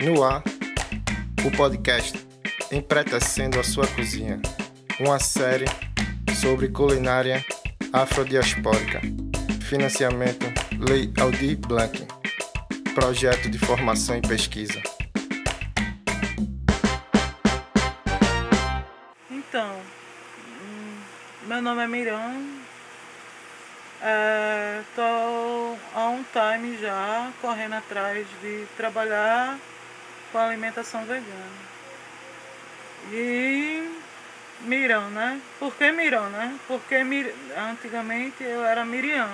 No ar, o podcast Empretecendo a Sua Cozinha, uma série sobre culinária afrodiaspórica. Financiamento Lei Aldir Blanc, projeto de formação e pesquisa. Então, hum, meu nome é Miran, Estou é, há um time já correndo atrás de trabalhar com alimentação vegana. E Mirão, né? Por que Mirão, né? Porque Mir... antigamente eu era Miriam.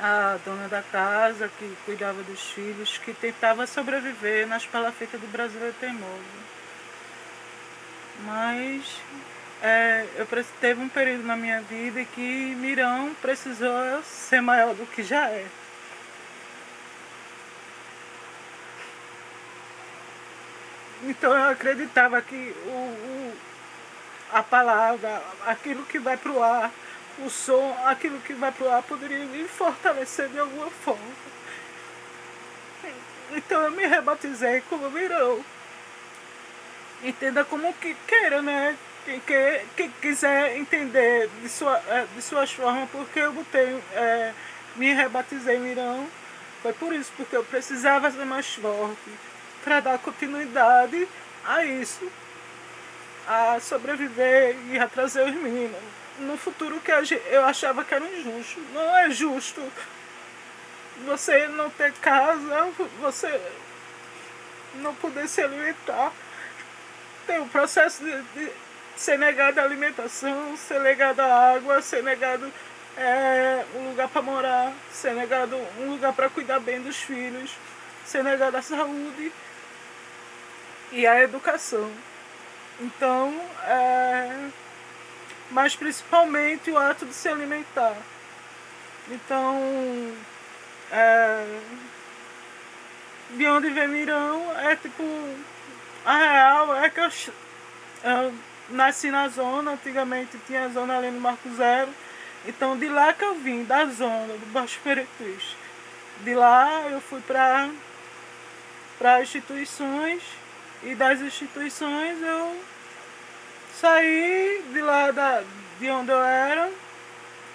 A dona da casa que cuidava dos filhos, que tentava sobreviver nas palafitas do Brasil teimoso. Mas é, eu teve um período na minha vida que Mirão precisou ser maior do que já é. Então eu acreditava que o, o, a palavra, aquilo que vai para o ar, o som, aquilo que vai para o ar poderia me fortalecer de alguma forma. Então eu me rebatizei como Mirão. Entenda como que queira, né? Quem, quem quiser entender de, sua, é, de suas formas, porque eu botei, é, me rebatizei Mirão, foi por isso, porque eu precisava ser mais forte para dar continuidade a isso, a sobreviver e a trazer os meninos. No futuro que eu achava que era injusto. Não é justo você não ter casa, você não poder se alimentar. Tem o processo de, de ser negado a alimentação, ser negado a água, ser negado é, um lugar para morar, ser negado um lugar para cuidar bem dos filhos, ser negado a saúde e a educação. Então, é, mas principalmente o ato de se alimentar. Então, é, de onde vem Mirão é tipo, a real é que eu, eu nasci na zona, antigamente tinha a zona ali no Marco Zero. Então de lá que eu vim, da zona, do Baixo Peretriz. De lá eu fui para para instituições e das instituições eu saí de lá da, de onde eu era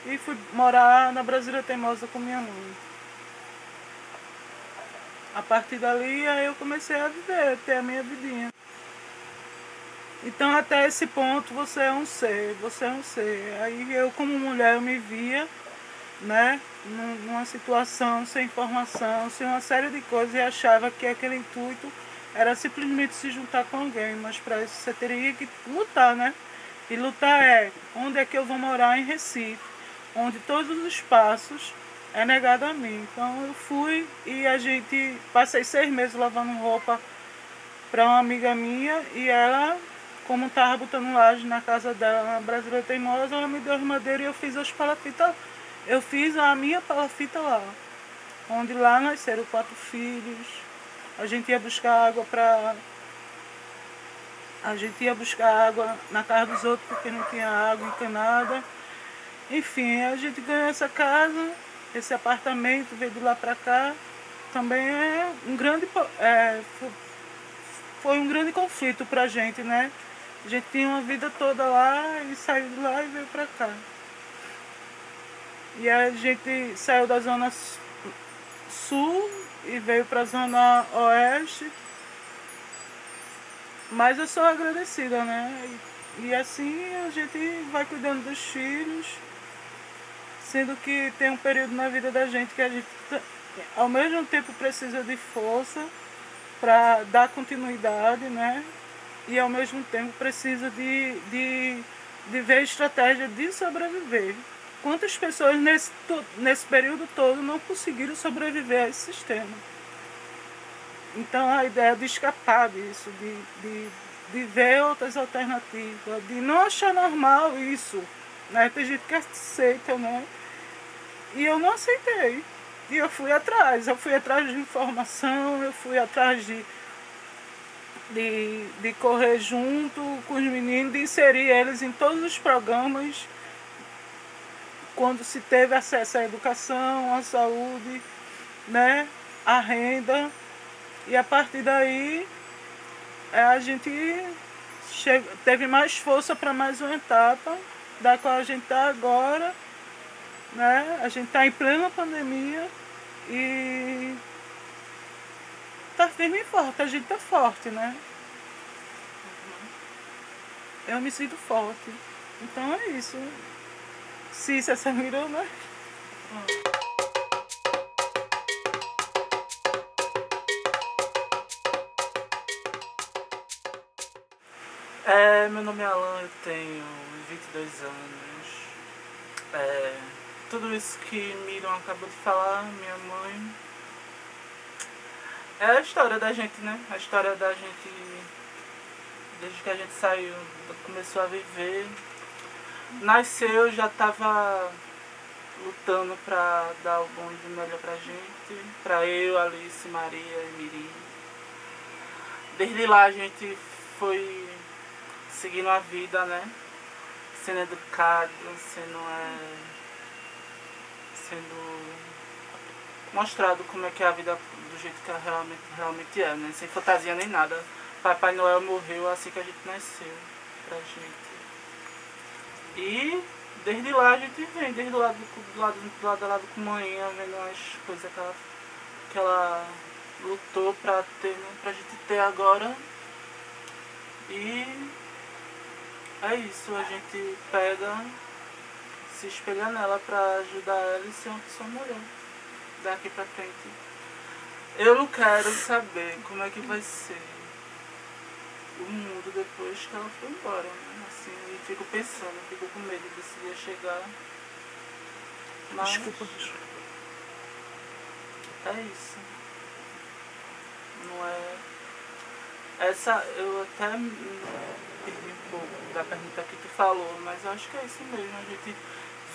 e fui morar na Brasília Teimosa com minha mãe. A partir dali eu comecei a viver, ter a minha vidinha. Então até esse ponto você é um ser, você é um ser. Aí eu como mulher eu me via, né, numa situação sem informação, sem uma série de coisas e achava que aquele intuito era simplesmente se juntar com alguém, mas para isso você teria que lutar, né? E lutar é onde é que eu vou morar em Recife, onde todos os passos é negado a mim. Então eu fui e a gente passei seis meses lavando roupa para uma amiga minha e ela como estava botando laje na casa dela, na Brasília Teimosa, ela me deu as madeiras e eu fiz as palafitas. Eu fiz a minha palafita lá. Onde lá nasceram quatro filhos. A gente ia buscar água para. A gente ia buscar água na casa dos outros porque não tinha água encanada. Enfim, a gente ganhou essa casa, esse apartamento, veio de lá para cá. Também é um grande. É, foi um grande conflito pra gente, né? A gente tinha uma vida toda lá e saiu de lá e veio pra cá. E a gente saiu da zona sul e veio pra zona oeste. Mas eu sou agradecida, né? E, e assim a gente vai cuidando dos filhos, sendo que tem um período na vida da gente que a gente ao mesmo tempo precisa de força para dar continuidade, né? e ao mesmo tempo precisa de, de, de ver estratégia de sobreviver. Quantas pessoas nesse, nesse período todo não conseguiram sobreviver a esse sistema? Então a ideia de escapar disso, de, de, de ver outras alternativas, de não achar normal isso. Né? Tem gente que aceita, né? E eu não aceitei. E eu fui atrás, eu fui atrás de informação, eu fui atrás de de, de correr junto com os meninos, de inserir eles em todos os programas quando se teve acesso à educação, à saúde, né? a renda. E a partir daí é, a gente chega, teve mais força para mais uma etapa, da qual a gente está agora. Né? A gente está em plena pandemia e tá firme e forte, a gente tá forte, né? Eu me sinto forte. Então é isso. Se essa mirou, né? É, meu nome é Alan, eu tenho 22 anos. É, tudo isso que Miron acabou de falar, minha mãe. É a história da gente, né? A história da gente desde que a gente saiu, começou a viver. Nasceu, já estava lutando para dar algo de melhor pra gente. Pra eu, Alice, Maria e Miri. Desde lá a gente foi seguindo a vida, né? Sendo educado, sendo, é, sendo mostrado como é que é a vida do jeito que realmente, realmente é, né? Sem fantasia nem nada. Papai Noel morreu assim que a gente nasceu pra gente. E desde lá a gente vem, desde o lado do lado, do lado, do lado com manhã, vendo as coisas que ela, que ela lutou pra, ter, né? pra gente ter agora. E é isso, a gente pega, se espelha nela pra ajudar ela e ser uma pessoa melhor daqui pra frente. Eu não quero saber como é que vai ser o mundo depois que ela foi embora, né? Assim, eu fico pensando, fico com medo desse dia chegar. Mas Desculpa, desculpa. é isso. Não é. Essa eu até me perdi um pouco da pergunta que tu falou, mas eu acho que é isso mesmo. A gente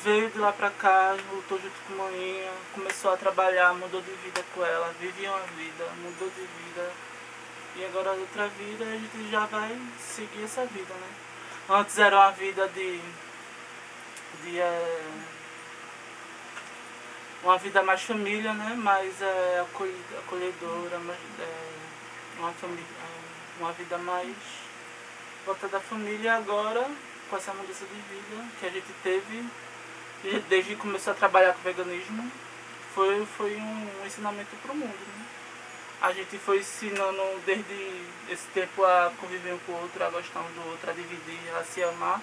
veio de lá pra cá, lutou junto com a manhinha, começou a trabalhar, mudou de vida com ela, vivia uma vida, mudou de vida. E agora outra vida a gente já vai seguir essa vida, né? Antes era uma vida de. de é, uma vida mais família, né? Mais é, acolhi- acolhedora, mais, é, uma, família, uma vida mais voltada à família agora, com essa mudança de vida que a gente teve, desde que começou a trabalhar com veganismo, foi, foi um ensinamento para o mundo. Né? A gente foi ensinando desde esse tempo a conviver um com o outro, a gostar um do outro, a dividir, a se amar.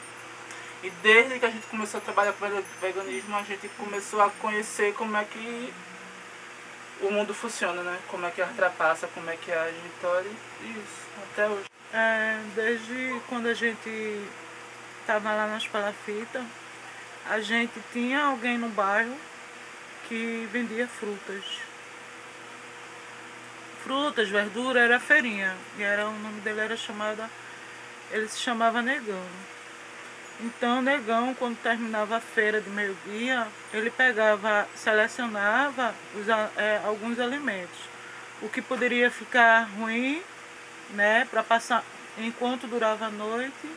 E desde que a gente começou a trabalhar com vega- veganismo, a gente começou a conhecer como é que o mundo funciona, né? Como é que ultrapassa, como é que age. Então, é isso, até hoje. É, desde quando a gente estava lá nas palafitas, a gente tinha alguém no bairro que vendia frutas. Frutas, verdura, era feirinha. E era, o nome dele era chamada. Ele se chamava Negão. Então, Negão, quando terminava a feira de meio-dia, ele pegava, selecionava os é, alguns alimentos. O que poderia ficar ruim né, para passar enquanto durava a noite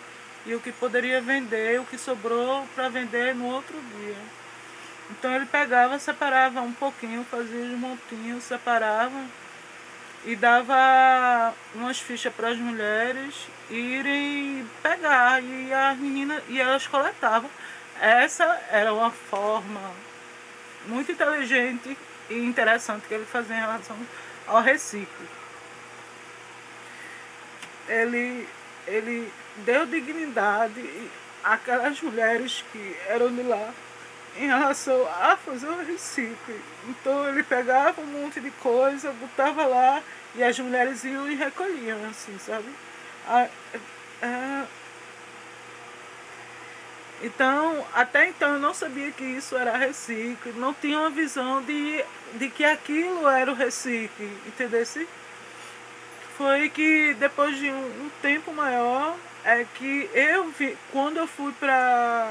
e o que poderia vender, o que sobrou para vender no outro dia. Então ele pegava, separava um pouquinho, fazia os montinhos, separava e dava umas fichas para as mulheres irem pegar. E as meninas e elas coletavam. Essa era uma forma muito inteligente e interessante que ele fazia em relação ao reciclo. Ele, ele deu dignidade àquelas mulheres que eram de lá em relação a fazer o reciclo. Então ele pegava um monte de coisa, botava lá e as mulheres iam e recolhiam, assim, sabe? A- é- Então, até então eu não sabia que isso era reciclo, não tinha uma visão de, de que aquilo era o reciclo, entendeu? foi que depois de um, um tempo maior é que eu vi quando eu fui para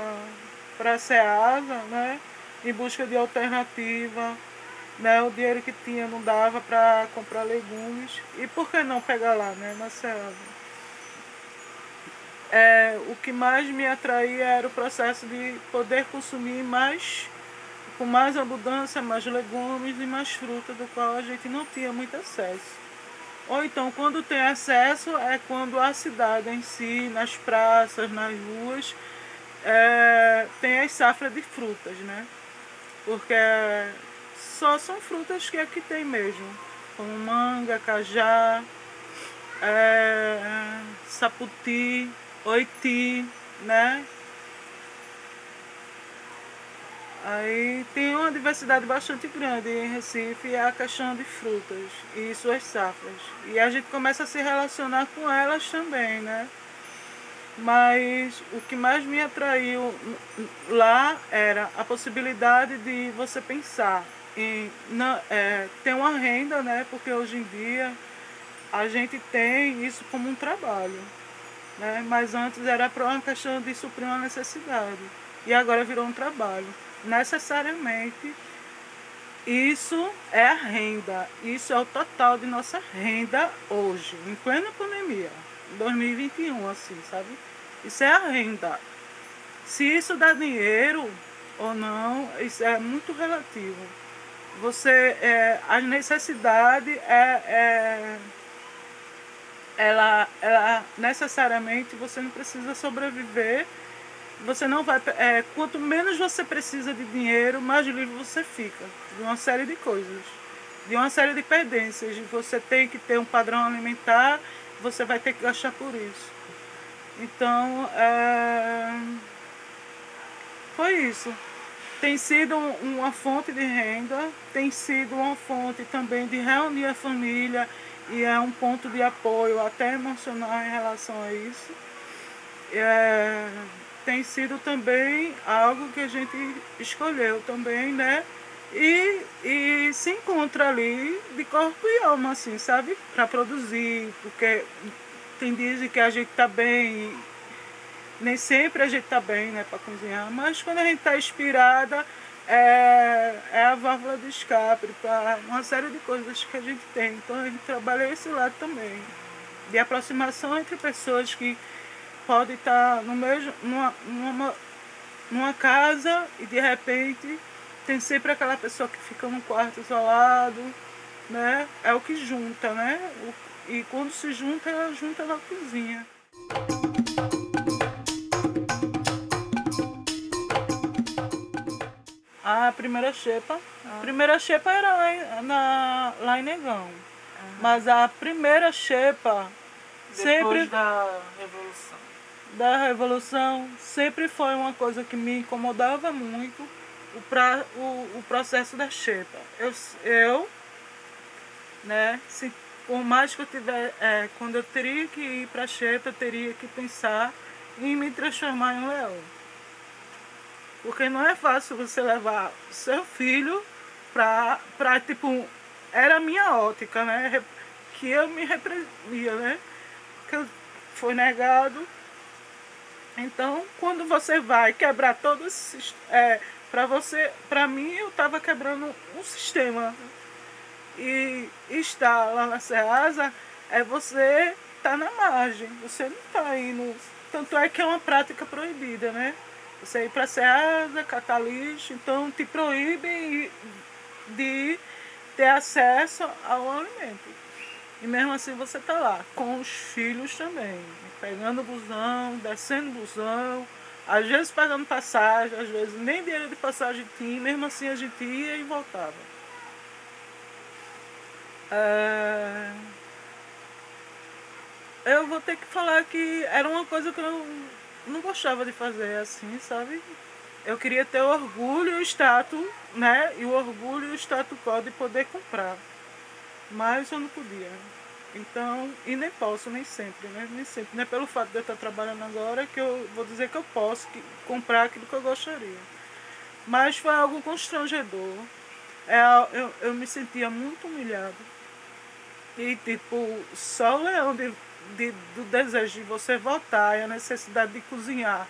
para Ceasa, né, em busca de alternativa, né, o dinheiro que tinha não dava para comprar legumes e por que não pegar lá, né, na Ceasa? É, o que mais me atraía era o processo de poder consumir mais com mais abundância, mais legumes e mais fruta, do qual a gente não tinha muito acesso. Ou então, quando tem acesso, é quando a cidade em si, nas praças, nas ruas, é, tem as safras de frutas, né? Porque só são frutas que aqui tem mesmo, como manga, cajá, é, saputi, oiti, né? Aí tem uma diversidade bastante grande em Recife a questão de frutas e suas safras. E a gente começa a se relacionar com elas também, né? Mas o que mais me atraiu lá era a possibilidade de você pensar em na, é, ter uma renda, né? Porque hoje em dia a gente tem isso como um trabalho. Né? Mas antes era para uma questão de suprir uma necessidade. E agora virou um trabalho necessariamente isso é a renda, isso é o total de nossa renda hoje, em plena pandemia, 2021, assim, sabe? Isso é a renda. Se isso dá dinheiro ou não, isso é muito relativo. Você, é, a necessidade é, é ela, ela necessariamente você não precisa sobreviver você não vai. É, quanto menos você precisa de dinheiro, mais livre você fica de uma série de coisas, de uma série de pendências. Você tem que ter um padrão alimentar, você vai ter que gastar por isso. Então, é, foi isso. Tem sido uma fonte de renda, tem sido uma fonte também de reunir a família e é um ponto de apoio até emocional em relação a isso. É, tem sido também algo que a gente escolheu também, né? E, e se encontra ali de corpo e alma, assim, sabe? Para produzir, porque tem dias que a gente tá bem, nem sempre a gente tá bem, né, para cozinhar, mas quando a gente tá inspirada, é, é a válvula de escape para uma série de coisas que a gente tem. Então a gente trabalha esse lado também, de aproximação entre pessoas que pode estar no mesmo, numa, numa, numa casa e de repente tem sempre aquela pessoa que fica num quarto isolado, né? É o que junta, né? E quando se junta, ela junta na cozinha. A primeira xepa. Ah. A primeira xepa era lá em, na, lá em Negão. Mas a primeira xepa Depois sempre. da Revolução da Revolução sempre foi uma coisa que me incomodava muito, o, pra, o, o processo da xepa. Eu, eu né, se, por mais que eu tiver, é, quando eu teria que ir para a xepa, eu teria que pensar em me transformar em um leão. Porque não é fácil você levar seu filho para, pra tipo, era a minha ótica, né? Que eu me repreendia, né? Que foi negado então, quando você vai quebrar todo esse é, para você, para mim eu estava quebrando um sistema. E estar lá na Ceasa é você estar tá na margem, você não está indo. Tanto é que é uma prática proibida, né? Você ir para a Ceasa, catar lixo, então te proíbe de ter acesso ao alimento. E mesmo assim você está lá, com os filhos também, pegando busão, descendo busão, às vezes pagando passagem, às vezes nem dinheiro de passagem tinha, mesmo assim a gente ia e voltava. É... Eu vou ter que falar que era uma coisa que eu não gostava de fazer assim, sabe? Eu queria ter o orgulho e o status, né? E o orgulho e o status quo de poder comprar mas eu não podia. Então, e nem posso, nem sempre, né? Nem sempre. Não é pelo fato de eu estar trabalhando agora que eu vou dizer que eu posso comprar aquilo que eu gostaria. Mas foi algo constrangedor. É, eu, eu me sentia muito humilhada. E, tipo, só o leão de, de, do desejo de você voltar e a necessidade de cozinhar,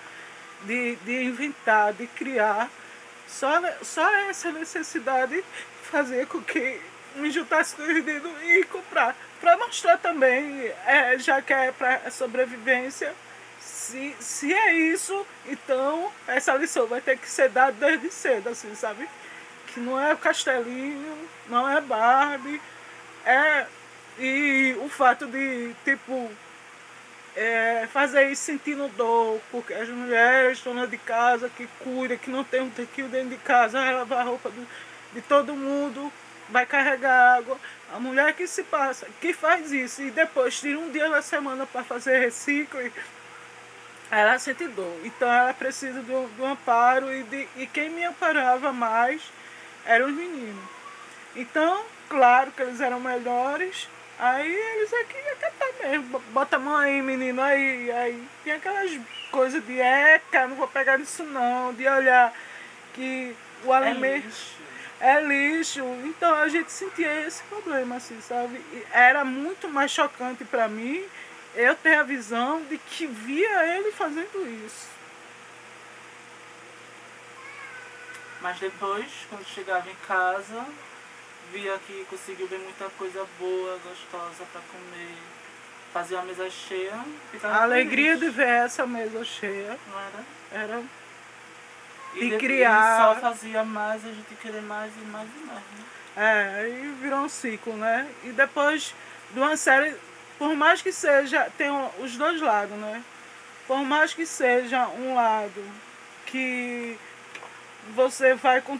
de, de inventar, de criar, só, só essa necessidade fazia com que me juntasse com os e comprar. Para mostrar também, é, já que é para sobrevivência, se, se é isso, então essa lição vai ter que ser dada desde cedo, assim, sabe? que não é castelinho, não é Barbie, é e o fato de tipo é, fazer isso sentindo dor, porque as mulheres donas de casa que cuidam, que não tem um tequil dentro de casa, vai lavar a roupa de todo mundo, vai carregar água. A mulher que se passa, que faz isso e depois tira um dia na semana para fazer reciclo, ela sente dor. Então ela precisa do, do amparo e, de, e quem me amparava mais eram os meninos. Então, claro que eles eram melhores, Aí eles aqui acatar mesmo. Bota a mão aí, menino, aí. Aí tem aquelas coisas de eca, não vou pegar nisso não, de olhar que o alimento. É lixo. é lixo. Então a gente sentia esse problema, assim, sabe? E era muito mais chocante para mim eu ter a visão de que via ele fazendo isso. Mas depois, quando chegava em casa, via que conseguiu ver muita coisa boa, gostosa para comer. Fazia uma mesa cheia. A alegria feliz. de ver essa mesa cheia. Não era? Era. E, de criar. só fazia mais, a gente querer mais e mais e mais. Né? É, aí virou um ciclo, né? E depois de uma série, por mais que seja, tem os dois lados, né? Por mais que seja um lado que você vai com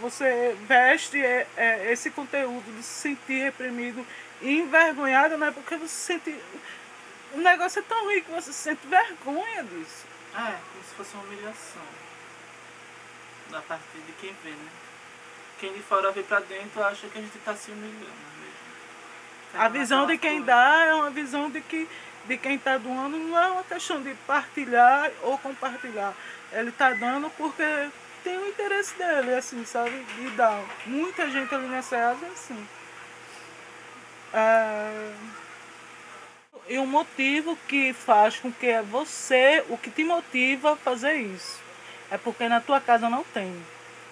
você veste é, é, esse conteúdo de se sentir reprimido e envergonhado, né? Porque você sente. O negócio é tão ruim que você sente vergonha disso. É, como se fosse uma humilhação. Da parte de quem vê, né? Quem de fora vê pra dentro acha que a gente tá se humilhando mesmo. a visão de quem dá é uma visão de que de quem está doando não é uma questão de partilhar ou compartilhar. Ele está dando porque tem o interesse dele, assim, sabe? De dar. Muita gente ali nessa casa é assim. É... E o motivo que faz com que é você, o que te motiva a fazer isso. É porque na tua casa não tem.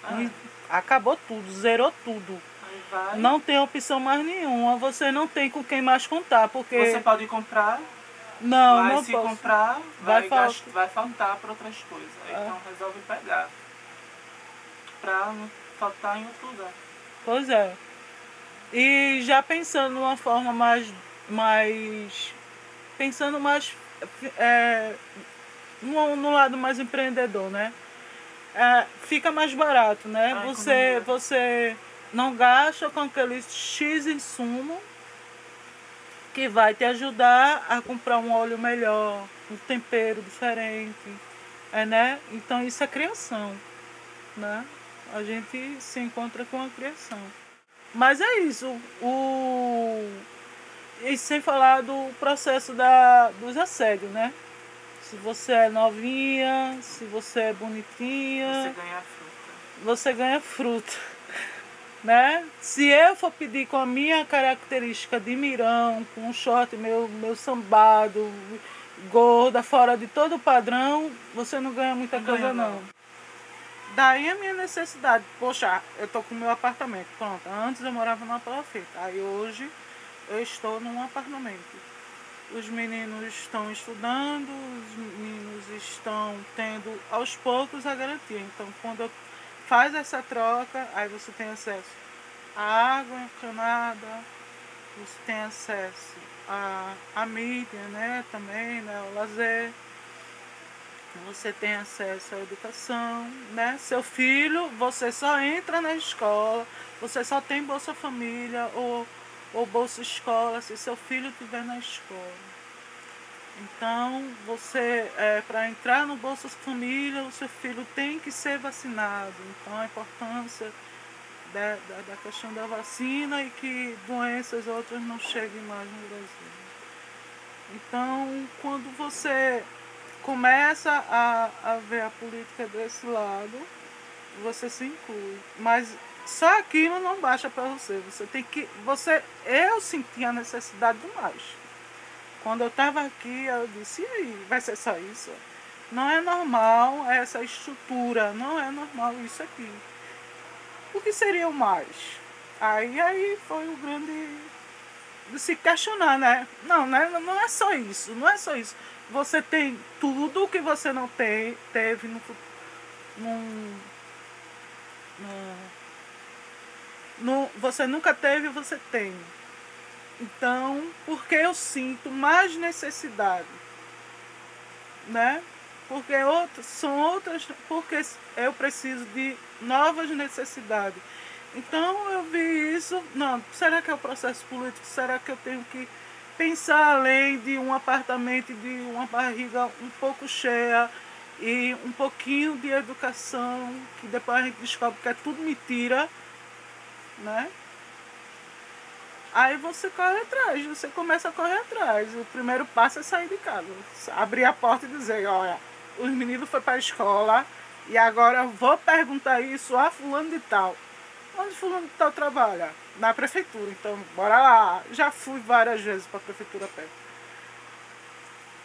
Ah. Acabou tudo, zerou tudo. Não tem opção mais nenhuma. Você não tem com quem mais contar. Porque... Você pode comprar não, mas não se posso. comprar, vai, vai, faltar. vai faltar para outras coisas. É. Então resolve pegar para não faltar em outro lugar. Pois é. E já pensando de uma forma mais. mais pensando mais. É, no, no lado mais empreendedor, né? É, fica mais barato, né? Ai, você, você não gasta com aquele X insumo que vai te ajudar a comprar um óleo melhor, um tempero diferente, é, né? Então isso é criação, né? A gente se encontra com a criação. Mas é isso. O... E sem falar do processo da, dos assédios, né? Se você é novinha, se você é bonitinha. Você ganha fruta. Você ganha fruta. Né? Se eu for pedir com a minha característica de mirão, com um short meu, meu sambado, gorda, fora de todo o padrão, você não ganha muita não coisa ganha, não. não. Daí a minha necessidade, poxa, eu tô com o meu apartamento, pronto. Antes eu morava numa palafita, aí hoje eu estou num apartamento. Os meninos estão estudando, os meninos estão tendo aos poucos a garantia. Então quando faz essa troca, aí você tem acesso à água encanada, você tem acesso à, à mídia, né, também, né, ao lazer você tem acesso à educação, né? Seu filho, você só entra na escola, você só tem Bolsa Família ou, ou Bolsa Escola se seu filho estiver na escola. Então, você, é, para entrar no Bolsa Família, o seu filho tem que ser vacinado. Então, a importância da, da, da questão da vacina e que doenças outras não cheguem mais no Brasil. Então, quando você começa a, a ver a política desse lado, você se inclui. Mas só aquilo não baixa para você. Você tem que. Você, eu senti a necessidade do mais. Quando eu estava aqui, eu disse, e vai ser só isso? Não é normal essa estrutura, não é normal isso aqui. O que seria o mais? Aí, aí foi o grande de se questionar, né? Não, né? não é só isso, não é só isso você tem tudo que você não tem, teve no, no, no você nunca teve, você tem. Então, porque eu sinto mais necessidade, né? Porque são outras, porque eu preciso de novas necessidades. Então eu vi isso, não, será que é o processo político? Será que eu tenho que pensar além de um apartamento, de uma barriga um pouco cheia e um pouquinho de educação, que depois a gente descobre que é tudo mentira, né? Aí você corre atrás, você começa a correr atrás. O primeiro passo é sair de casa. Abrir a porta e dizer, olha, os meninos foram para a escola e agora vou perguntar isso a fulano de tal. Onde fulano de tal trabalha? Na prefeitura, então bora lá. Já fui várias vezes para a prefeitura perto.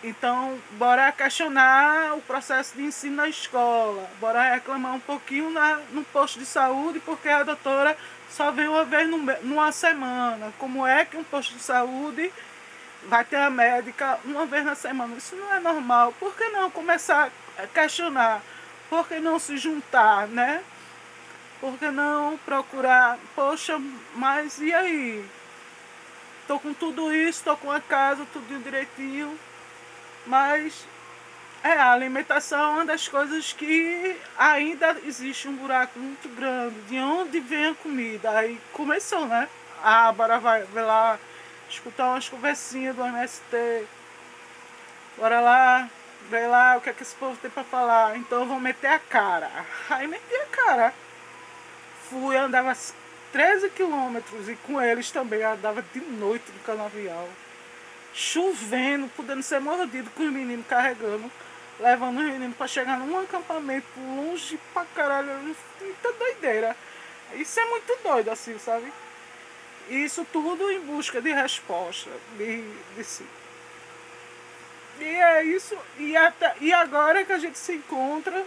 Então, bora questionar o processo de ensino na escola. Bora reclamar um pouquinho na, no posto de saúde, porque a doutora só vem uma vez numa semana. Como é que um posto de saúde vai ter a médica uma vez na semana? Isso não é normal. Por que não começar a questionar? Por que não se juntar, né? Por que não procurar, poxa, mas e aí? Tô com tudo isso, tô com a casa, tudo direitinho, mas é, a alimentação é uma das coisas que ainda existe um buraco muito grande. De onde vem a comida? Aí começou, né? Ah, bora vai, vai lá escutar umas conversinhas do MST. Bora lá, vê lá o que é que esse povo tem pra falar. Então vou meter a cara. Aí meti a cara. Fui, andava 13 quilômetros e com eles também andava de noite no canavial. Chovendo, podendo ser mordido com os meninos carregando levando os meninos pra chegar num acampamento longe pra caralho, muita doideira. Isso é muito doido, assim, sabe? Isso tudo em busca de resposta, de, de si. E é isso, e, até, e agora que a gente se encontra,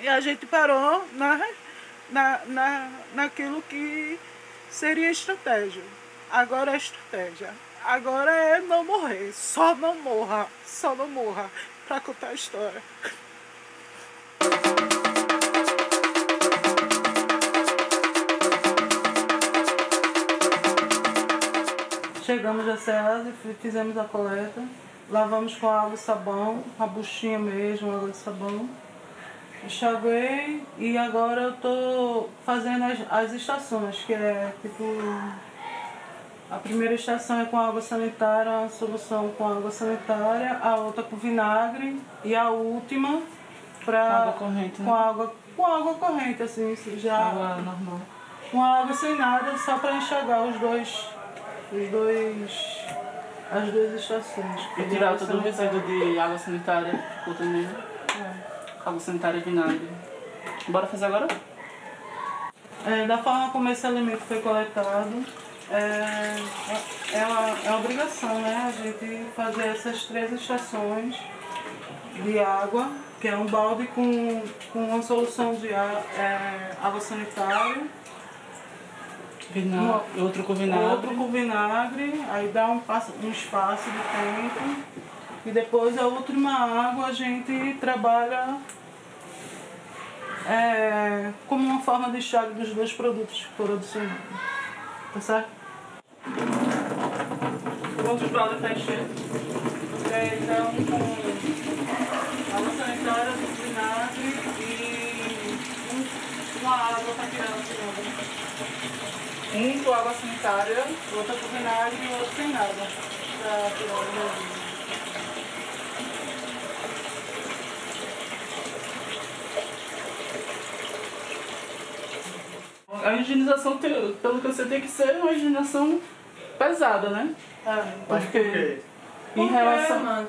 e a gente parou na, na, na, naquilo que seria estratégia. Agora é estratégia. Agora é não morrer. Só não morra. Só não morra para contar a história. Chegamos a Ceasa e fizemos a coleta. Lavamos com água e sabão, a buchinha mesmo, água e sabão. Enxaguei e agora eu tô fazendo as, as estações, que é tipo a primeira estação é com água sanitária, a solução com água sanitária, a outra com vinagre e a última para água corrente, né? com água com água corrente assim, já água normal. Com água sem nada, só para enxagar os dois os dois as duas estações. E tirar todo o resíduo de água sanitária, tipo também. É. Água sanitária e vinagre. Bora fazer agora? É, da forma como esse alimento foi coletado, é, é, uma, é uma obrigação né, a gente fazer essas três estações de água, que é um balde com, com uma solução de ar, é, água sanitária. Vinagre, outro com vinagre. Outro com vinagre, aí dá um, um espaço de tempo. E depois a última água a gente trabalha é, como uma forma de chave dos dois produtos que foram adicionados. Tá certo? Vamos para o encher. É, então, com água sanitária, vinagre e uma água para tirar a segunda. Um com água sanitária, outra com vinagre e outro sem nada. Para tirar o resíduo. A higienização, pelo que eu sei, tem que ser uma higienização pesada, né? É, porque em relação.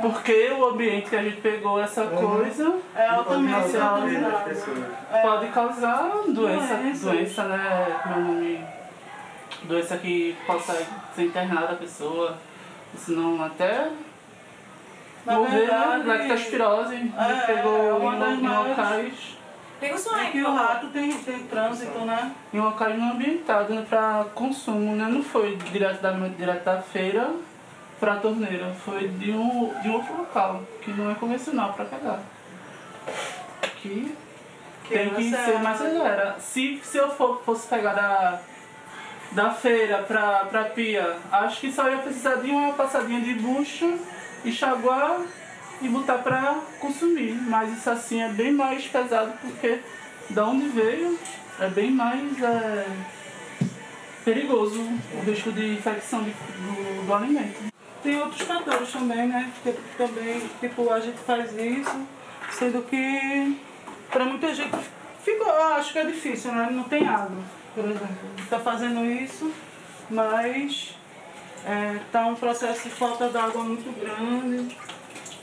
Porque o ambiente que a gente pegou essa uhum. coisa é altamente é. pode causar doença, doença, doença né? Como é o nome? Doença que possa ser internada a pessoa, senão até Na morrer, né? verdade? Lactospirose, a gente é, pegou é em, em locais Pega o sonho. que o rato tem, tem trânsito, né? Em locais não ambientados né, para consumo, né? Não foi direto da, direto da feira para a torneira, foi de um, de outro local, que não é convencional para pegar. Aqui Que tem que ser é mais severa. Se, se eu for, fosse pegar da, da feira pra, pra pia, acho que só ia precisar de uma passadinha de bucho, enxaguar e botar pra consumir. Mas isso assim é bem mais pesado porque da onde veio é bem mais é, perigoso o risco de infecção de- do, do alimento. Tem outros fatores também, né? Que também, tipo, a gente faz isso, sendo que para muita gente fica, eu acho que é difícil, né? Não tem água, por exemplo. Está fazendo isso, mas é, tá um processo de falta d'água muito grande.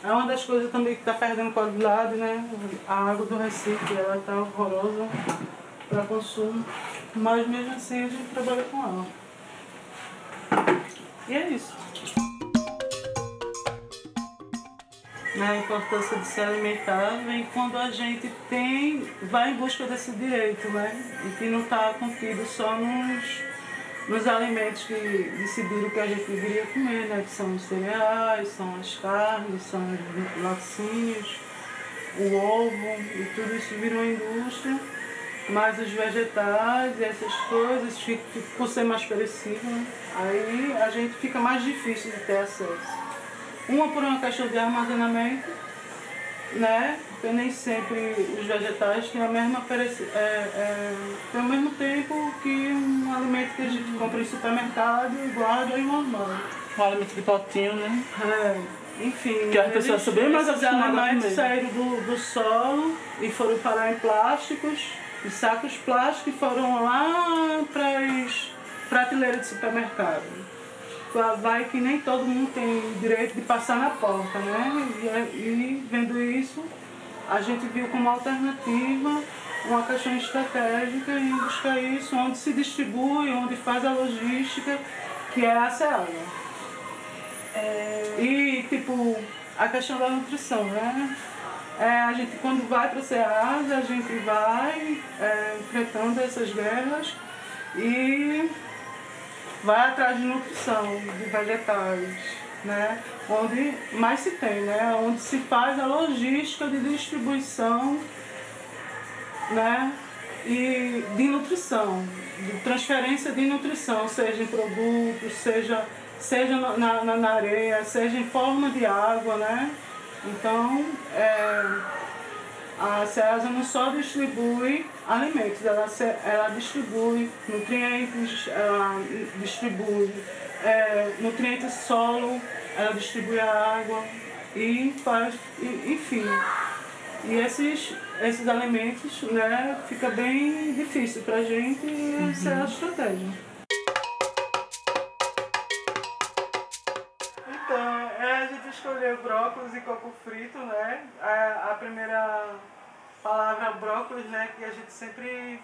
É uma das coisas também que está perdendo qualidade, né? A água do Recife, ela está horrorosa para consumo, mas mesmo assim a gente trabalha com ela. E é isso. né, a importância de se alimentar vem quando a gente tem, vai em busca desse direito, né? E que não está contido só nos, nos alimentos que decidiram que a gente deveria comer, né? Que são os cereais, são as carnes, são os laticínios, o ovo, e tudo isso virou indústria. Mas os vegetais e essas coisas, fi- fi- por ser mais perecível, né? aí a gente fica mais difícil de ter acesso. Uma por uma questão de armazenamento, né? Porque nem sempre os vegetais têm a mesma é, é, têm o mesmo tempo que um alimento que a gente compra em supermercado e guarda em um armário. Um alimento de potinho, né? É, enfim. Que as pessoas são bem mais acostumadas saíram do, do solo e foram parar em plásticos, em sacos plásticos e foram lá para as prateleiras de supermercado. Vai- Vai que nem todo mundo tem direito de passar na porta, né? E, é- e vendo isso, a gente viu como alternativa uma questão estratégica em buscar isso, onde se distribui, onde faz a logística, que é a SEAGA. E, tipo, a questão da nutrição, né? É, a gente, quando vai para o SEASA, a gente vai é, enfrentando essas guerras e vai atrás de nutrição, de vegetais, né? Onde mais se tem, né? Onde se faz a logística de distribuição, né? E de nutrição, de transferência de nutrição, seja em produtos, seja, seja na, na, na areia, seja em forma de água, né? Então, é, a SEASA não só distribui alimentos, ela, ela distribui nutrientes, ela distribui é, nutrientes solo, ela distribui a água e faz, e- enfim. E esses, esses alimentos, né, fica bem difícil pra gente e essa é a estratégia. Então, é, a gente escolheu brócolis e coco frito, né? A, a primeira palavra brócolis, né, que a gente sempre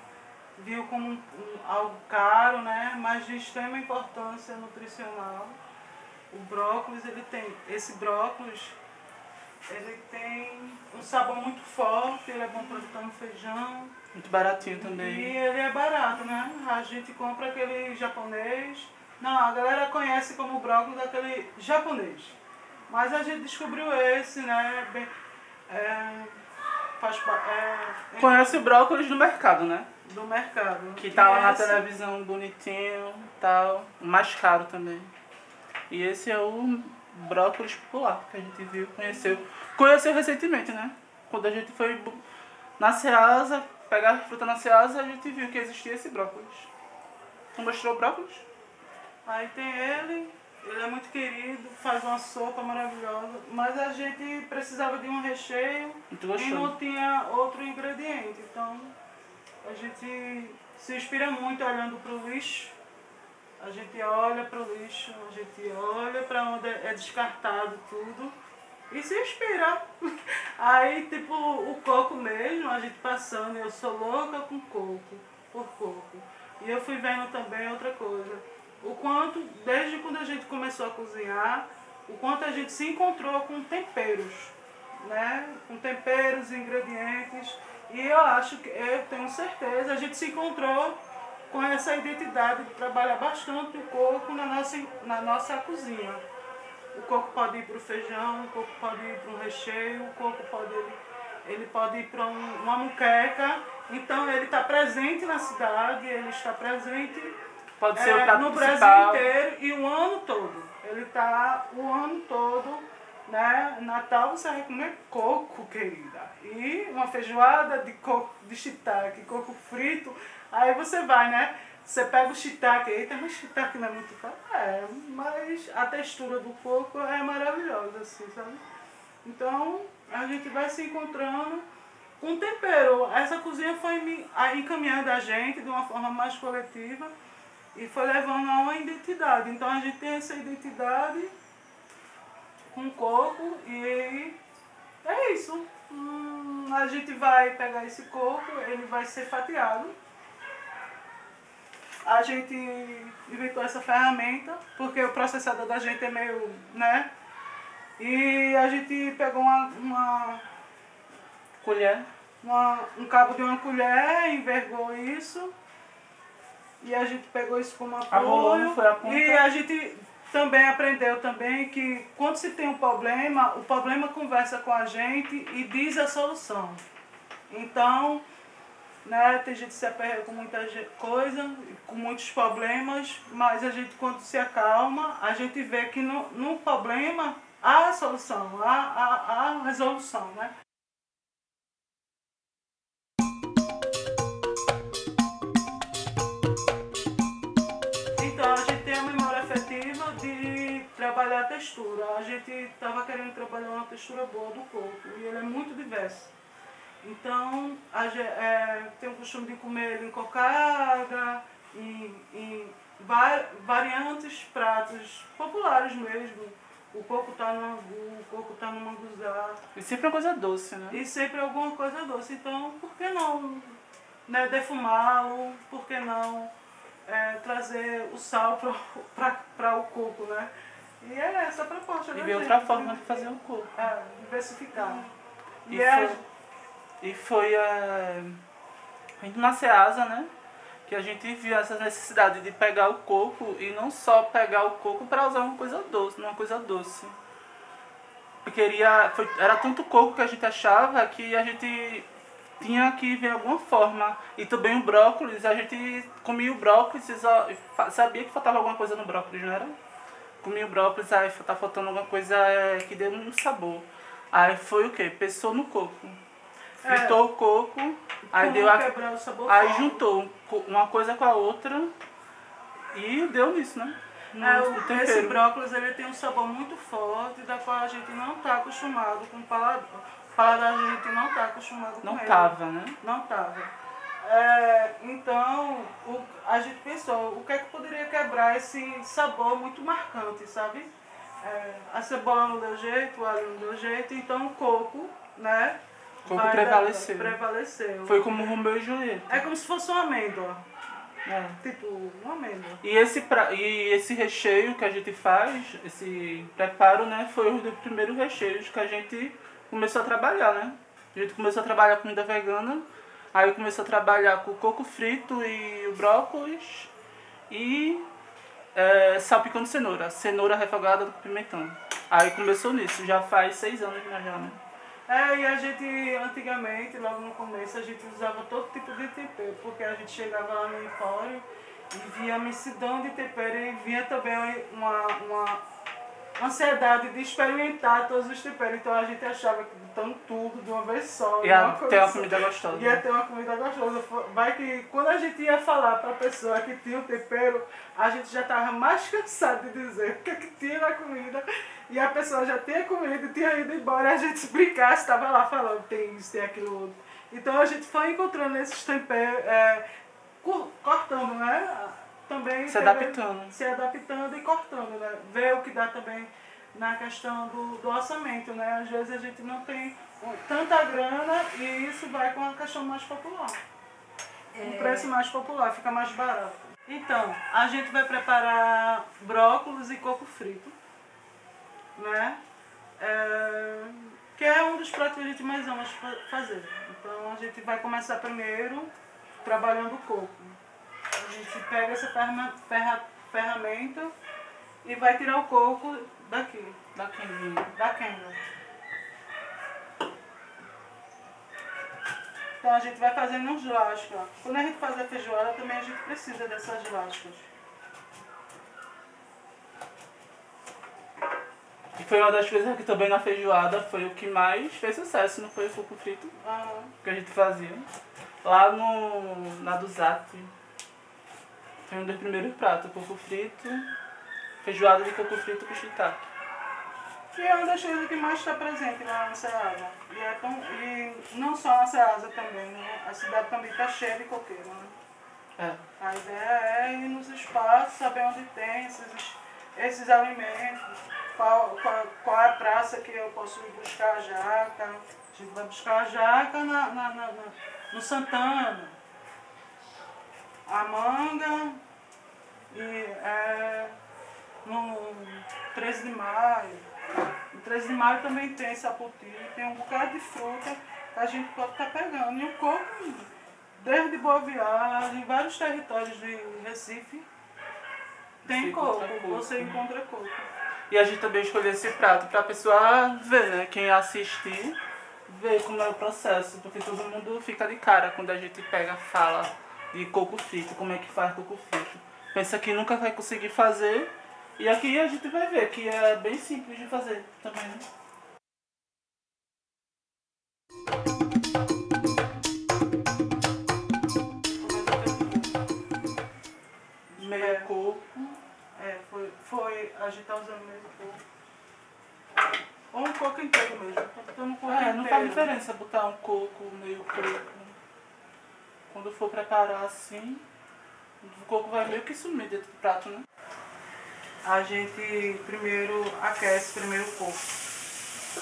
viu como um, um- algo caro, né, mas de extrema importância nutricional. O brócolis, ele tem, esse brócolis, ele tem um sabor muito forte, ele é bom para botar no feijão, Muito baratinho e também. ele é barato, né? A gente compra aquele japonês. Não, a galera conhece como brócolis daquele japonês. Mas a gente descobriu esse, né? Bem, é, faz é, Conhece brócolis do mercado, né? Do mercado. Que tá lá na esse- televisão bonitinho tal. Mais caro também. E esse é o brócolis popular que a gente viu, conheceu. Conheceu recentemente, né? Quando a gente foi na Ceasa, pegar fruta na Ceasa, a gente viu que existia esse brócolis. Tu mostrou o brócolis? Aí tem ele, ele é muito querido, faz uma sopa maravilhosa, mas a gente precisava de um recheio e não tinha outro ingrediente. Então a gente se inspira muito olhando para o lixo. A gente olha para o lixo, a gente olha para onde é descartado tudo e se inspira. Aí, tipo, o coco mesmo, a gente passando, eu sou louca com coco, por coco. E eu fui vendo também outra coisa. O quanto, desde quando a gente começou a cozinhar, o quanto a gente se encontrou com temperos, né? Com temperos, ingredientes. E eu acho que, eu tenho certeza, a gente se encontrou com essa identidade de trabalhar bastante o coco na nossa, na nossa cozinha. O coco pode ir para o feijão, o coco pode ir para um recheio, o coco pode ir ele pode ir para um, uma muqueca, então ele está presente na cidade, ele está presente Pode ser é, no principal. Brasil inteiro e o ano todo. Ele está o ano todo, né? Natal você vai comer coco, querida. E uma feijoada de coco, de shiitake, coco frito. Aí você vai, né? Você pega o shiitake, eita, mas shiitake não é muito caro. É, mas a textura do coco é maravilhosa, assim, sabe? Então, a gente vai se encontrando com tempero. Essa cozinha foi encaminhando a gente de uma forma mais coletiva e foi levando a uma identidade. Então, a gente tem essa identidade com coco e é isso. Hum, a gente vai pegar esse coco, ele vai ser fatiado. A gente inventou essa ferramenta, porque o processador da gente é meio, né? E a gente pegou uma, uma, Colher. uma- um cabo de uma colher, envergou isso. E a gente pegou isso como apoio. a? E a gente também aprendeu também que quando se tem um problema, o problema conversa com a gente e diz a solução. Então, né, tem gente que se aperreia com muita coisa, com muitos problemas, mas a gente quando se acalma, a gente vê que no, no problema há a solução, há, há, há a resolução, né? Trabalhar a textura. A gente estava querendo trabalhar uma textura boa do corpo e ele é muito diverso. Então a gente tem o costume de comer ele em cocada, em, em va- variantes pratos populares mesmo. O coco tá no angu, o coco tá no manguzá. E sempre uma coisa doce, né? E sempre alguma coisa doce. Então, por que não né, defumá-lo? Por que não é, trazer o sal para o coco, né? E é essa a proposta E da ver outra forma de fazer o coco. É, diversificar. E E, é, foi, e foi é, indo na Ceasa, né? Que a gente viu essa necessidade de pegar o coco e não só pegar o coco para usar uma coisa doce, uma coisa doce. Queria, foi, era tanto coco que a gente achava que a gente tinha que ver alguma forma. E também o brócolis, a gente comia o brócolis e sabia que faltava alguma coisa no brócolis, não era? Comia o brócolis, aí tá faltando alguma coisa é, que deu um sabor. Aí foi o quê? Pensou no coco. É. Fritou o coco, aí como deu a, quebrar o sabor Aí forte. juntou uma coisa com a outra e deu nisso, né? No, É, o, esse brócolis ele tem um sabor muito forte, da qual a gente não está acostumado com o paladar. O paladar a gente não está acostumado Não com ele. tava, né? Não estava. É, então, o, a gente pensou, o que é que poderia quebrar esse sabor muito marcante, sabe? É, a cebola não deu jeito, o alho não deu jeito, então o coco, né? O coco dar- prevaleceu. prevaleceu. Foi como Romeu e Julieta. É como se fosse uma amêndoa. É. Tipo, uma amêndoa. E esse, pra, e esse recheio que a gente faz, esse preparo, né, foi um dos primeiros recheios que a gente começou a trabalhar, né? A gente começou a trabalhar comida vegana, aí começou a trabalhar com coco frito e o brócolis e é, salpicão cenoura, cenoura refogada com pimentão. Aí começou nisso, já faz seis anos já, já né? É, e a gente, antigamente, logo no começo, a gente usava todo tipo de tempero, porque a gente chegava lá no Empório e via a imensidão de tempero e via também uma, uma ansiedade de experimentar todos os temperos. Então a gente achava que botando tudo de uma vez só. E a, uma coisa tem uma comida gostosa. Ia né? ter uma comida gostosa. Vai que quando a gente ia falar pra pessoa que tinha o tempero, a gente já tava mais cansado de dizer o que, é que tinha na comida. E a pessoa já tinha comido, tinha ido embora, e a gente brincasse, estava lá falando, tem isso, tem aquilo outro. Então a gente foi encontrando esses temperos, é, cor- cortando, né? Também Se teve- adaptando. Se adaptando e cortando, né? Ver o que dá também na questão do, do orçamento, né? Às vezes a gente não tem tanta grana e isso vai com a questão mais popular. Um preço mais popular, fica mais barato. Então, a gente vai preparar brócolis e coco frito, né? É, que é um dos pratos que a gente mais ama fa- fazer. Então, a gente vai começar primeiro trabalhando o coco. A gente pega essa ferma- ferra- ferramenta e vai tirar o coco daqui, Da quenguinha. da quenga. Então a gente vai fazendo uns lascas. Quando a gente faz a feijoada também a gente precisa dessas lascas. E foi uma das coisas que também na feijoada foi o que mais fez sucesso, não foi o coco frito Aham. que a gente fazia. Lá no, na do Zap. Foi um dos primeiros pratos, coco frito, feijoada de coco frito com shiitake. Que é uma das coisas que mais está presente lá na Ceasa. E, é tão, e não só na Ceasa também, né? A cidade também está cheia de coqueiro, né? É. A ideia é ir nos espaços, saber onde tem esses, esses alimentos, qual, qual, qual é a praça que eu posso ir buscar a jaca. A gente vai buscar a jaca na, na, na- na- no Santana, a manga e é, no 13 de maio. No 13 de maio também tem sapoti, tem um bocado de fruta que a gente pode estar pegando. E o coco desde Boa Viagem, vários territórios de Recife, tem Você coco, coco. você encontra coco. E a gente também escolheu esse prato pra pessoa ver, né? Quem assistir, ver como é o processo. Porque todo mundo fica de cara quando a gente pega fala de coco frito, como é que faz coco frito. Pensa que nunca vai conseguir fazer. E aqui a gente vai ver que é bem simples de fazer também, né? Meio coco. É, foi, foi a gente tá usando meio coco. Ou um coco inteiro mesmo. Tá um coco É, inteiro. não faz diferença botar um coco, meio coco. Quando for preparar assim, o coco vai meio que sumir dentro do prato, né? A gente primeiro aquece primeiro o coco.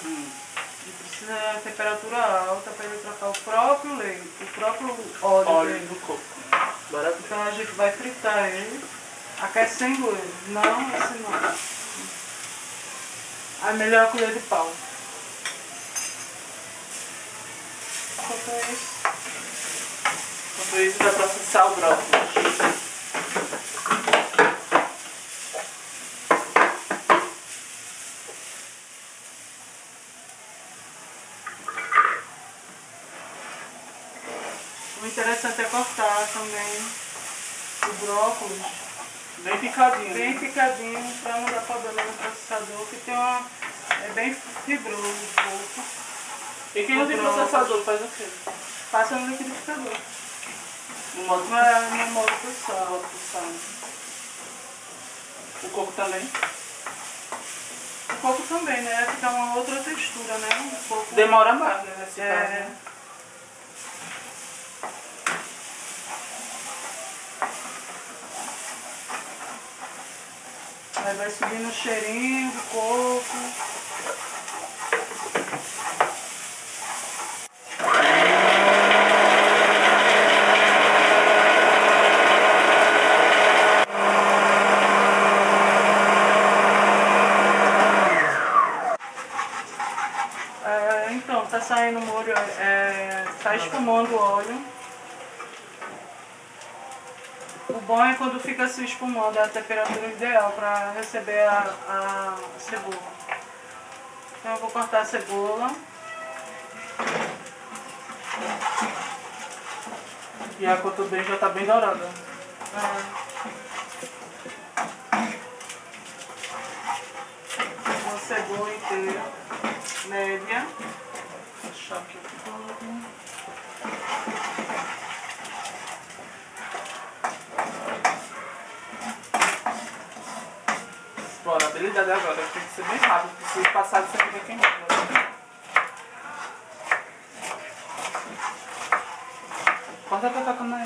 E precisa de temperatura alta para ele trocar o próprio leite, o próprio óleo, Óleo dele. do coco. Ver. Então a gente vai fritar ele, aquecendo ele. Não esse não. A melhor colher de pau. Enquanto isso, Enquanto isso, vai processar o brócolis. o interessante é cortar também o brócolis Bem picadinho. bem né? picadinho para não dar problema no processador, que tem uma. é bem fibroso o coco. E quem não tem processador faz o quê? Passa no liquidificador. Modo Não é modo pulsar. modo pulsar. O coco também. O coco também, né? Fica uma outra textura, né? Um coco. Demora mais, né? Nesse caso, É. né? Aí vai subindo o cheirinho do coco. É, então, tá saindo o molho, espumando o óleo. O bom é quando fica se espumando, é a temperatura ideal para receber a, a cebola. Então eu vou cortar a cebola. E a também já tá bem dourada. É, uma cebola inteira, média. Aqui um pouco. Bora, a habilidade agora tem que ser bem rápido, porque se passar aqui vai queimar. Corta pra cá na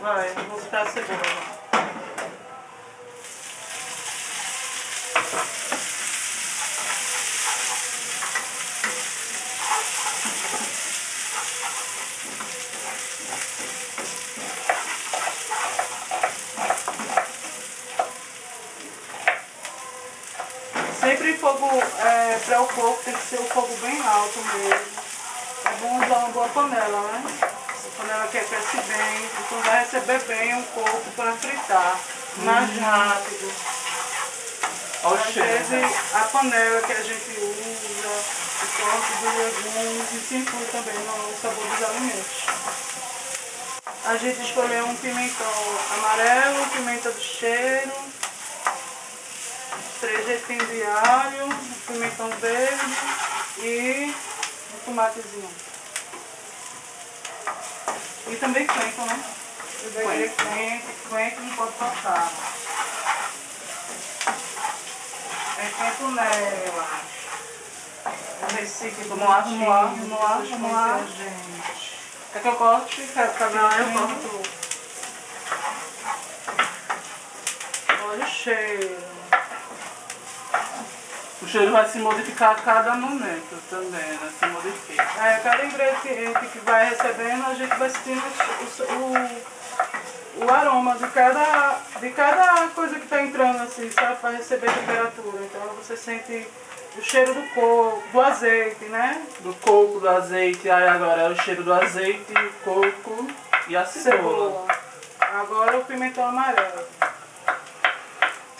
Vai, eu vou botar a cebola. Sempre fogo é, para o coco tem que ser o fogo bem alto mesmo. É bom usar uma boa panela, né? A panela que aquece bem, então vai receber bem o coco para fritar. Mais rápido. Olha Às cheiro. vezes a panela que a gente usa, o corte dos legumes, isso influi também no sabor dos alimentos. A gente escolheu um pimentão amarelo, pimenta do cheiro, três restinhos de alho, pimentão verde e um tomatezinho. E também coentro, né? Eu peguei coentro, coentro não pode faltar. É coentro nela. O Recife vamos lá. conhecem a gente. Quer que eu corte? Quer Não, eu corto. Olha o cheiro. O cheiro vai se modificar a cada momento também, né? Se modifica. É, cada ingrediente que vai recebendo, a gente vai sentindo o, o, o aroma de cada, de cada coisa que está entrando, assim, sabe? Para receber temperatura. Então você sente o cheiro do coco, do azeite, né? Do coco, do azeite, aí agora é o cheiro do azeite, o coco e a cebola. Cebola. Agora o pimentão amarelo.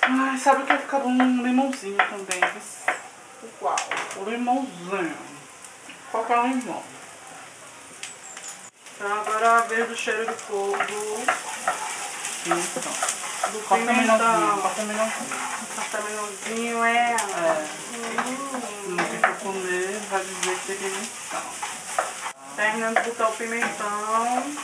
Ai, sabe o que vai ficar um limãozinho também? Uau. O limãozinho. Qualquer limão. Então agora é a vez do cheiro do do, Pimentão. do Corta melãozinho, pimentão. corta melãozinho. É. É, Hum. no que for comer, vai dizer que tem pimentão. Terminando de botar o pimentão,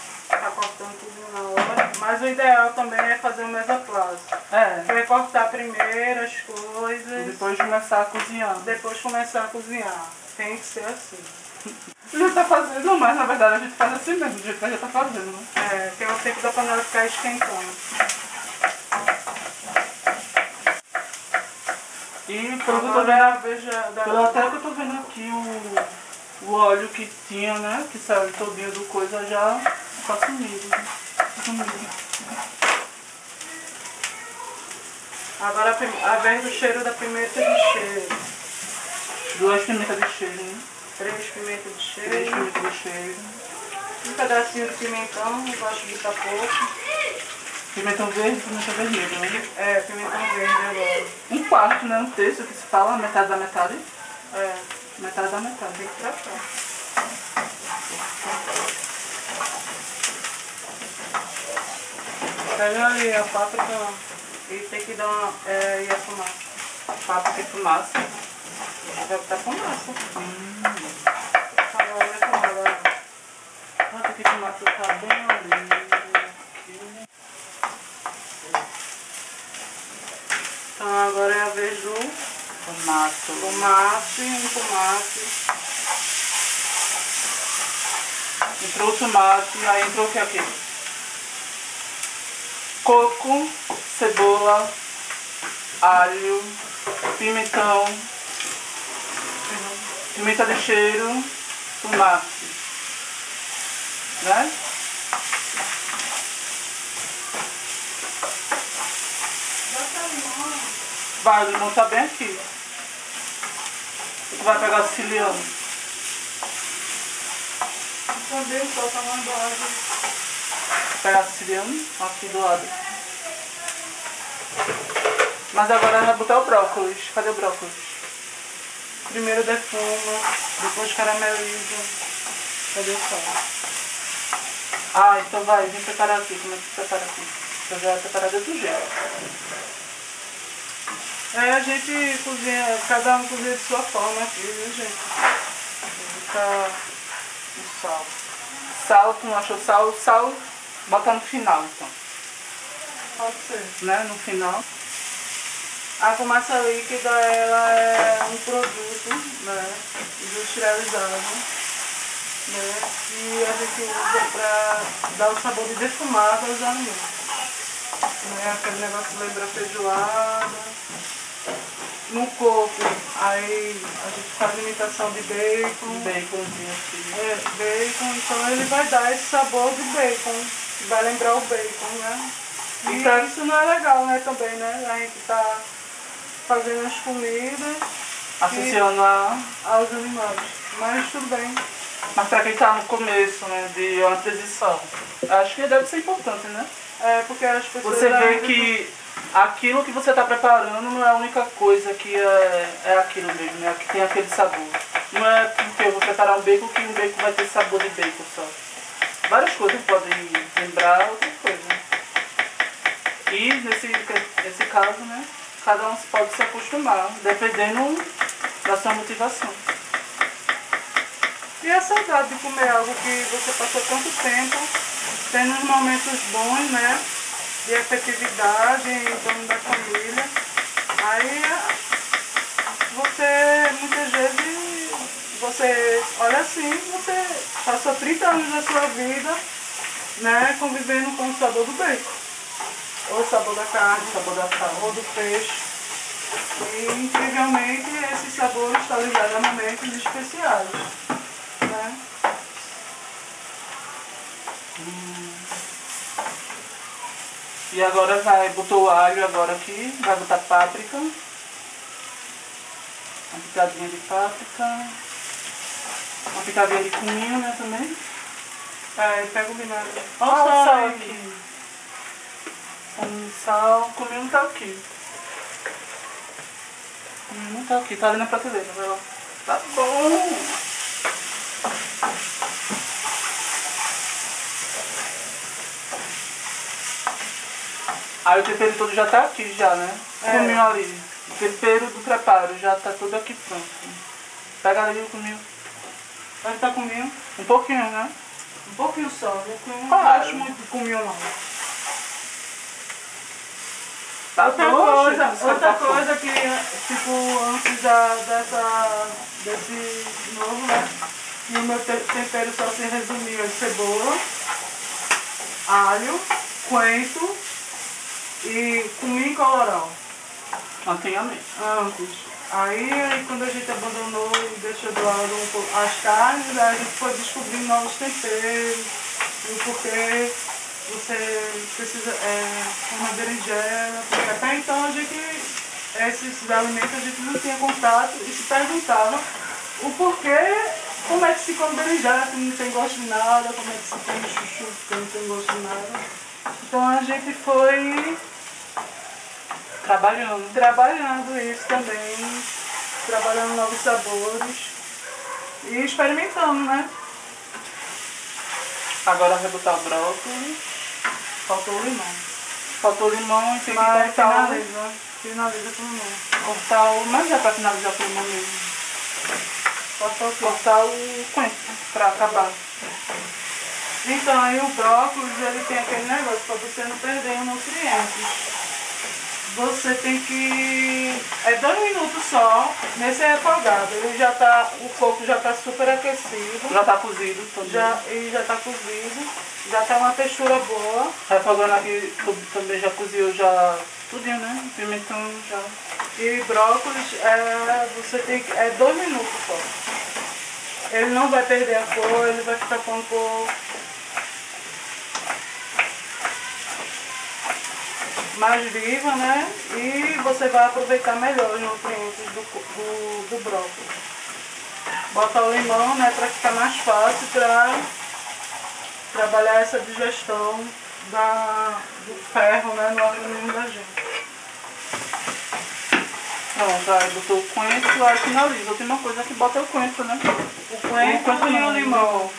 tá cortando tudo na hora. Mas o ideal também é fazer o mesoplase. É, Que é cortar primeiro as e coisas, depois começar a cozinhar. depois começar a cozinhar. Tem que ser assim. Já tá fazendo, mas na verdade a gente faz assim mesmo, do jeito que a gente tá fazendo, né? É, que é o tempo da panela ficar esquentando. E pelo que eu tô vendo, pelo até que eu tô vendo aqui o, o óleo que tinha, né? Que saiu todinho do coisa já tá sumido. né? Sumido. Agora a, vez do cheiro da pimenta de cheiro. Duas pimentas de cheiro, né? Três pimentas de Três cheiro. pimentas de cheiro. Um pedacinho de pimentão, eu gosto de botar pouco. Pimentão verde pimenta vermelha, né? É, pimentão verde agora. Um quarto, né? Um terço que se fala, metade da metade. É, Metade da metade. tem que tratar. Pega ali a páprica e tem que dar uma. É, e a fumaça. Páprica e fumaça. Vai botar fumaça. Agora vai tomar agora. Páprica e fumaça tá bem ali. Então agora é a vez do Fumaça. tomate, um tomate. Entrou o tomate, aí entrou o que aqui? Coco, cebola, alho, pimentão, pimenta de cheiro, tomate. Né? Vai, o limão tá bem aqui. Tu vai pegar o siciliano. Também só tá dose. pegar siciliano aqui do lado. Mas agora vai botar o brócolis. Cadê o brócolis? Primeiro defuma, depois carameliza. Cadê o sal? Ah, então vai, vem preparar aqui. Como é que prepara aqui? Eu já vou preparar outro jeito. É, a gente cozinha, cada um cozinha de sua forma aqui, viu gente? Botar o sal. Sal, tu não achou sal? Sal, bota no final então. Pode ser. Né? No final. A fumaça líquida ela é um produto né, industrializado né, que a gente usa para dar o sabor de defumado aos alimentos. Né, aquele negócio lembra feijoada. No coco, aí a gente faz imitação de bacon. Baconzinho aqui. É, bacon, então ele vai dar esse sabor de bacon, vai lembrar o bacon, né? E Então- isso não é legal, né, também, né? A gente tá fazendo as comidas Associando a. aos animais. Mas tudo bem. Mas pra quem tá no começo, né? De uma transição. Acho que deve ser importante, né? É porque as pessoas. Você vê que aquilo que você está preparando não é a única coisa que é, é aquilo mesmo, né? Que tem aquele sabor. Não é porque eu vou preparar um bacon que um bacon vai ter sabor de bacon só. Várias coisas podem lembrar outra coisa. E nesse, nesse caso, né? Cada um pode se acostumar, dependendo da sua motivação. E a saudade de comer algo que você passou tanto tempo, tendo uns momentos bons, né? De efetividade em torno da família. Aí você muitas vezes você olha assim, você passou 30 anos da sua vida, né, convivendo com o sabor do bacon. Ou o sabor da carne, sabor da ou do peixe. E incrivelmente esse sabor está ligado a momentos especiais. Né? E agora vai, botou o alho agora aqui, vai botar páprica. Uma pitadinha de páprica. Uma pitadinha de cominho, né, também. É, pega o vinagre. Olha o sal aí. aqui. Um sal, cominho tá aqui. Cominho tá aqui, tá ali na prateleira, vai lá. Tá bom. Aí o tempero todo já tá aqui já, né? É. Cominho ali. O tempero do preparo já tá tudo aqui pronto. Pega ali o cominho. Vai estar comigo? Um pouquinho, né? Um pouquinho só? Que eu não gosto muito cominho não. Tá Outra coisa, outra tá coisa que, tipo, antes da, dessa, desse novo, né? E o meu te- tempero só se resumia em cebola, alho, coentro e cominho e colorau. Antigamente. Antes. Aí, aí quando a gente abandonou e deixou de lado um pouco as carnes, aí a gente foi descobrindo novos temperos, e o porquê você precisa é, uma berinjela, até então a gente, esses alimentos a gente não tinha contato e se perguntava o porquê, como é que se come berinjela que não tem gosto de nada, como é que se come chuchu que não tem gosto de nada. Então a gente foi Trabalhando. trabalhando isso também, trabalhando novos sabores e experimentando, né? Agora vai botar o brócolis. Faltou o limão. Faltou o limão e tem que cortar o... finaliza, finaliza com limão. Cortar o... Mas é pra finalizar com o limão mesmo. Faltou o? Cortar o coentro pra acabar. Então aí o brócolis ele tem aquele negócio para você não perder os nutrientes. Você tem que. É dois minutos só nesse refogado. Ele já tá. O coco já tá super aquecido. Já tá cozido também. Já, e já tá cozido. Já tá uma textura boa. Refogando aqui tudo também já cozinhou já tudinho, né? Pimentão já. E brócolis, é, você tem que, é dois minutos só. Ele não vai perder a cor, ele vai ficar com cor mais viva, né? E você vai aproveitar melhor os nutrientes do, do, do brócolis. Bota o limão, né, para ficar mais fácil para trabalhar essa digestão da, do ferro, né, no organismo da gente. Pronto, aí botou o coentro, aí finaliza. Tem uma coisa que bota o coentro, né? O coentro coentro e o não, limão.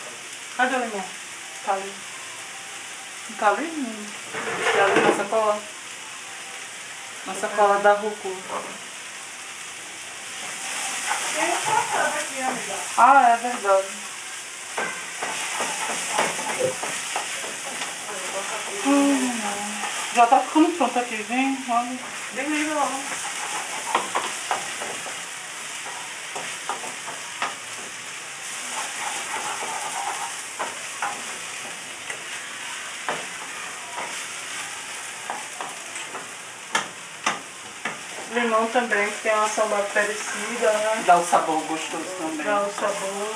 Cadê o limão? Tá ali. Não tá ali? Hum. Tá ali na sacola. Na sacola da amiga. Ah, é verdade. Hum, já tá ficando pronto aqui, vem, olha. Desliga logo. Limão também, que tem uma ação bactericida, né? Dá o sabor gostoso também. Dá o sabor.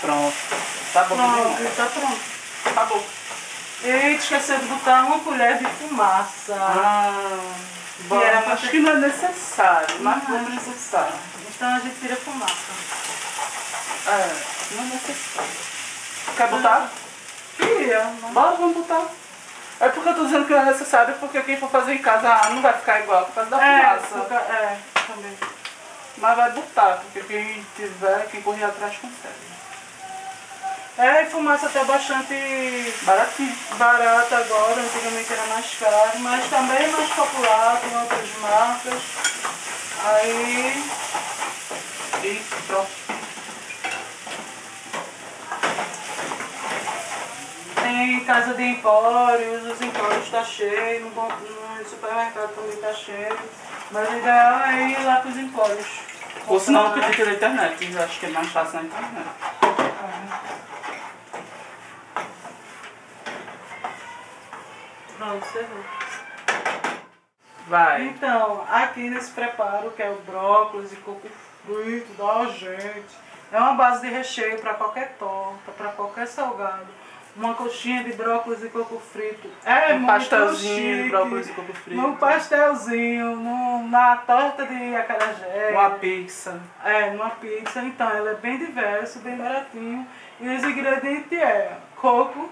Pronto. Tá bom Pronto, tá pronto. Acabou. E esqueceu de botar uma colher de fumaça. Ah, bom, era pra acho que não é necessário, mas Não. não é necessário. Então a gente tira a fumaça. É, não é necessário. Quer botar? Queria, mas Bora, vamos botar. É porque eu tô dizendo que não é necessário, porque quem for fazer em casa não vai ficar igual por causa da É, fumaça. fica- é, também. Mas vai botar, porque quem tiver, quem correr atrás consegue. É, e fumaça até bastante Baratinho. barata agora, antigamente era mais caro, mas também é mais popular, tem outras marcas. Aí E pronto. Tem casa de empórios, os empórios tá cheio, no, no supermercado também tá cheio. Mas o ideal é ir lá pros empórios. Ou se não, pedir pela internet. Eu acho que é mais fácil na internet. Pronto, cerrou. Vai. Então, aqui nesse preparo, que é o brócolis e coco frito da gente, é uma base de recheio para qualquer torta, para qualquer salgado. Uma coxinha de brócolis e coco frito. É um muito pastelzinho de chique. brócolis e coco frito. Num pastelzinho, num, na torta de acarajé. Uma pizza. É, numa pizza. Então, ela é bem diverso, bem baratinho. E os ingredientes é coco,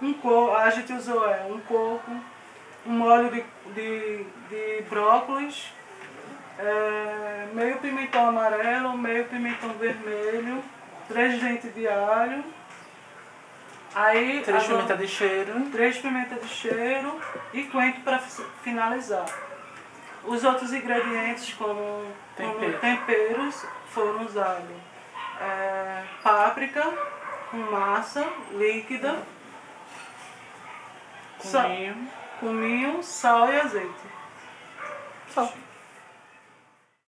um coco, a gente usou é, um coco, um molho de, de, de brócolis, é, meio pimentão amarelo, meio pimentão vermelho, três dentes de alho. Aí, Três agora- pimentas de cheiro. três pimentas de cheiro e coentro para finalizar. Os outros ingredientes, como, como Tempero. temperos, foram usados é, páprica com massa líquida, Cominho. cominho, sal e azeite. Só.